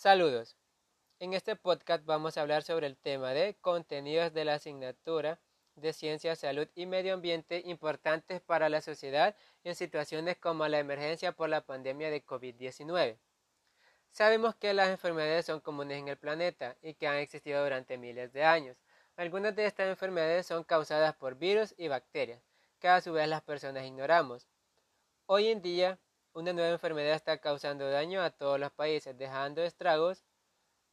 Saludos. En este podcast vamos a hablar sobre el tema de contenidos de la asignatura de Ciencia, Salud y Medio Ambiente importantes para la sociedad en situaciones como la emergencia por la pandemia de COVID-19. Sabemos que las enfermedades son comunes en el planeta y que han existido durante miles de años. Algunas de estas enfermedades son causadas por virus y bacterias, que a su vez las personas ignoramos. Hoy en día, una nueva enfermedad está causando daño a todos los países, dejando estragos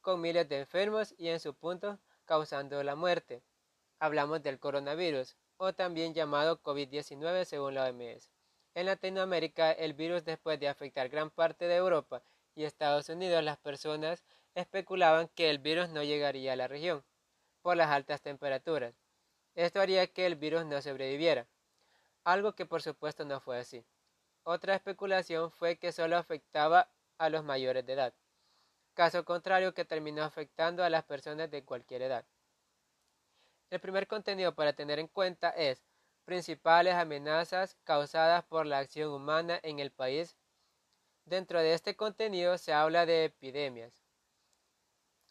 con miles de enfermos y en su punto causando la muerte. Hablamos del coronavirus, o también llamado COVID-19 según la OMS. En Latinoamérica, el virus después de afectar gran parte de Europa y Estados Unidos, las personas especulaban que el virus no llegaría a la región por las altas temperaturas. Esto haría que el virus no sobreviviera, algo que por supuesto no fue así. Otra especulación fue que solo afectaba a los mayores de edad, caso contrario que terminó afectando a las personas de cualquier edad. El primer contenido para tener en cuenta es principales amenazas causadas por la acción humana en el país. Dentro de este contenido se habla de epidemias.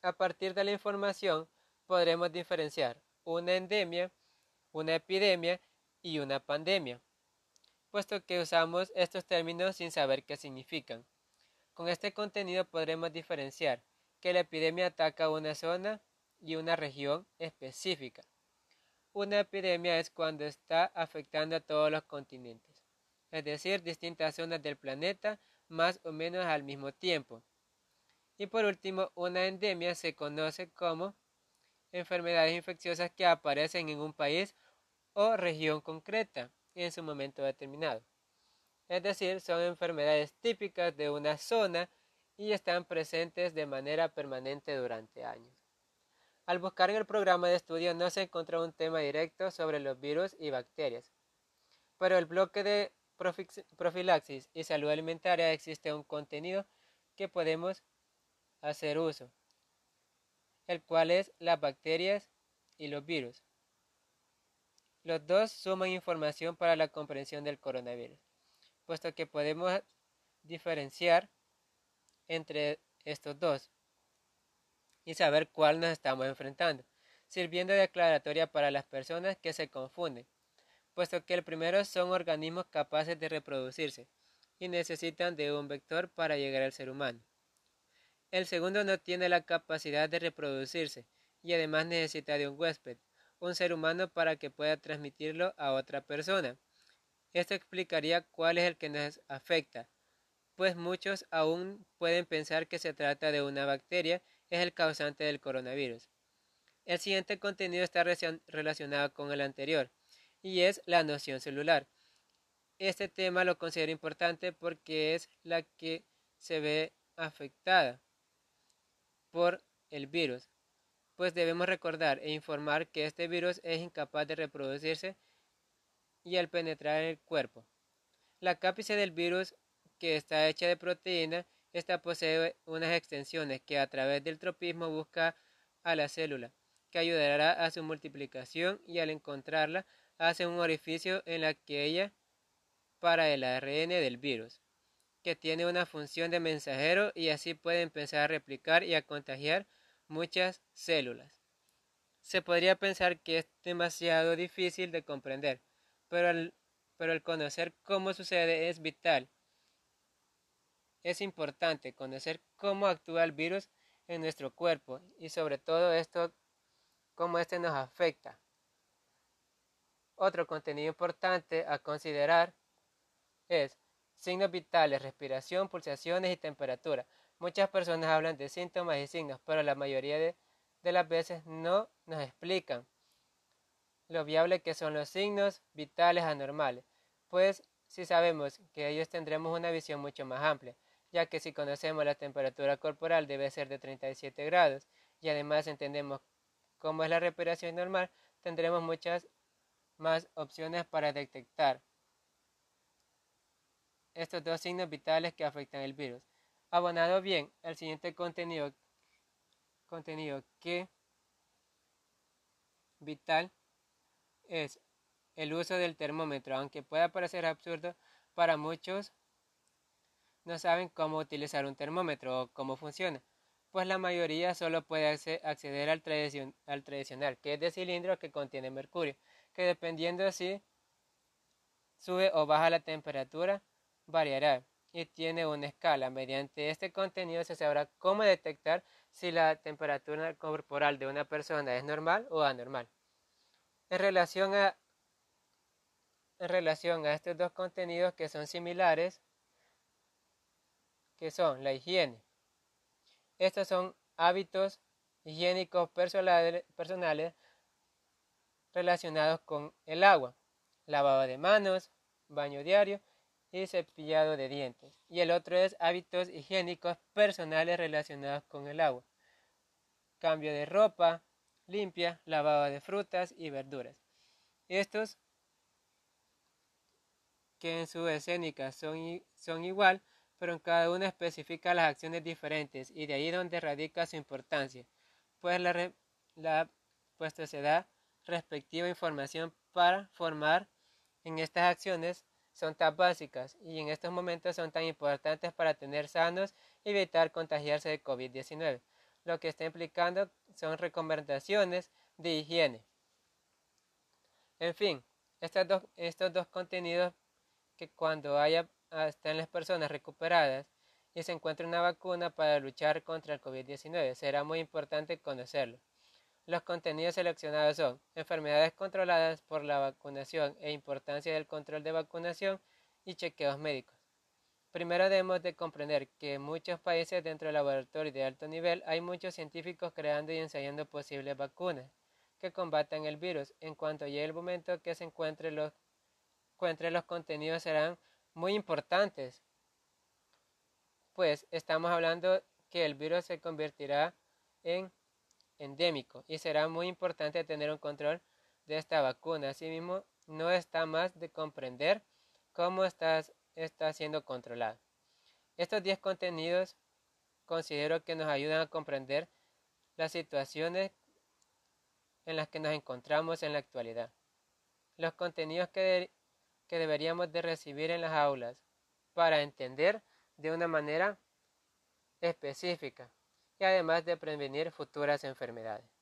A partir de la información podremos diferenciar una endemia, una epidemia y una pandemia, puesto que usamos estos términos sin saber qué significan. Con este contenido podremos diferenciar que la epidemia ataca una zona y una región específica. Una epidemia es cuando está afectando a todos los continentes, es decir, distintas zonas del planeta más o menos al mismo tiempo. Y por último, una endemia se conoce como enfermedades infecciosas que aparecen en un país o región concreta en su momento determinado. Es decir, son enfermedades típicas de una zona y están presentes de manera permanente durante años. Al buscar en el programa de estudio no se encontró un tema directo sobre los virus y bacterias, pero el bloque de profilaxis y salud alimentaria existe un contenido que podemos hacer uso el cual es las bacterias y los virus. Los dos suman información para la comprensión del coronavirus, puesto que podemos diferenciar entre estos dos y saber cuál nos estamos enfrentando, sirviendo de aclaratoria para las personas que se confunden, puesto que el primero son organismos capaces de reproducirse y necesitan de un vector para llegar al ser humano. El segundo no tiene la capacidad de reproducirse y además necesita de un huésped, un ser humano para que pueda transmitirlo a otra persona. Esto explicaría cuál es el que nos afecta, pues muchos aún pueden pensar que se trata de una bacteria, es el causante del coronavirus. El siguiente contenido está relacionado con el anterior, y es la noción celular. Este tema lo considero importante porque es la que se ve afectada por el virus, pues debemos recordar e informar que este virus es incapaz de reproducirse y al penetrar en el cuerpo. La cápice del virus, que está hecha de proteína, esta posee unas extensiones que a través del tropismo busca a la célula, que ayudará a su multiplicación y al encontrarla hace un orificio en la que ella para el ARN del virus que tiene una función de mensajero y así puede empezar a replicar y a contagiar muchas células. Se podría pensar que es demasiado difícil de comprender, pero el, pero el conocer cómo sucede es vital. Es importante conocer cómo actúa el virus en nuestro cuerpo y sobre todo esto, cómo este nos afecta. Otro contenido importante a considerar es Signos vitales, respiración, pulsaciones y temperatura. Muchas personas hablan de síntomas y signos, pero la mayoría de, las veces no nos explican lo viable que son los signos vitales anormales, pues si sabemos que ellos tendremos una visión mucho más amplia, ya que si conocemos la temperatura corporal debe ser de 37 grados y además entendemos cómo es la respiración normal, tendremos muchas más opciones para detectar estos dos signos vitales que afectan el virus. Abonado bien, el siguiente contenido, contenido que vital es el uso del termómetro, aunque pueda parecer absurdo para muchos, no saben cómo utilizar un termómetro o cómo funciona, pues la mayoría solo puede acceder al, al tradicional, que es de cilindro que contiene mercurio, que dependiendo si sube o baja la temperatura, variará y tiene una escala. Mediante este contenido se sabrá cómo detectar si la temperatura corporal de una persona es normal o anormal. En relación a, en relación a estos dos contenidos que son similares, que son la higiene. Estos son hábitos higiénicos personales, relacionados con el agua, lavado de manos, baño diario y cepillado de dientes. Y el otro es hábitos higiénicos personales relacionados con el agua, cambio de ropa limpia, lavado de frutas y verduras. Estos que en su escénica son, son igual, pero en cada uno especifica las acciones diferentes y de ahí donde radica su importancia, pues, la, la, pues se da respectiva información para formar en estas acciones son tan básicas y en estos momentos son tan importantes para tener sanos y evitar contagiarse de COVID-19. Lo que está implicando son recomendaciones de higiene. En fin, estos dos, estos dos contenidos que cuando haya estén las personas recuperadas y se encuentre una vacuna para luchar contra el COVID-19, será muy importante conocerlo. Los contenidos seleccionados son enfermedades controladas por la vacunación e importancia del control de vacunación y chequeos médicos. Primero debemos de comprender que en muchos países dentro del laboratorio de alto nivel hay muchos científicos creando y ensayando posibles vacunas que combatan el virus. En cuanto llegue el momento que se encuentre los, encuentre los contenidos serán muy importantes, pues estamos hablando que el virus se convertirá en endémico y será muy importante tener un control de esta vacuna. Asimismo, no está más de comprender cómo está siendo controlado. Estos 10 contenidos considero que nos ayudan a comprender las situaciones en las que nos encontramos en la actualidad. Los contenidos que, que deberíamos de recibir en las aulas para entender de una manera específica y además de prevenir futuras enfermedades.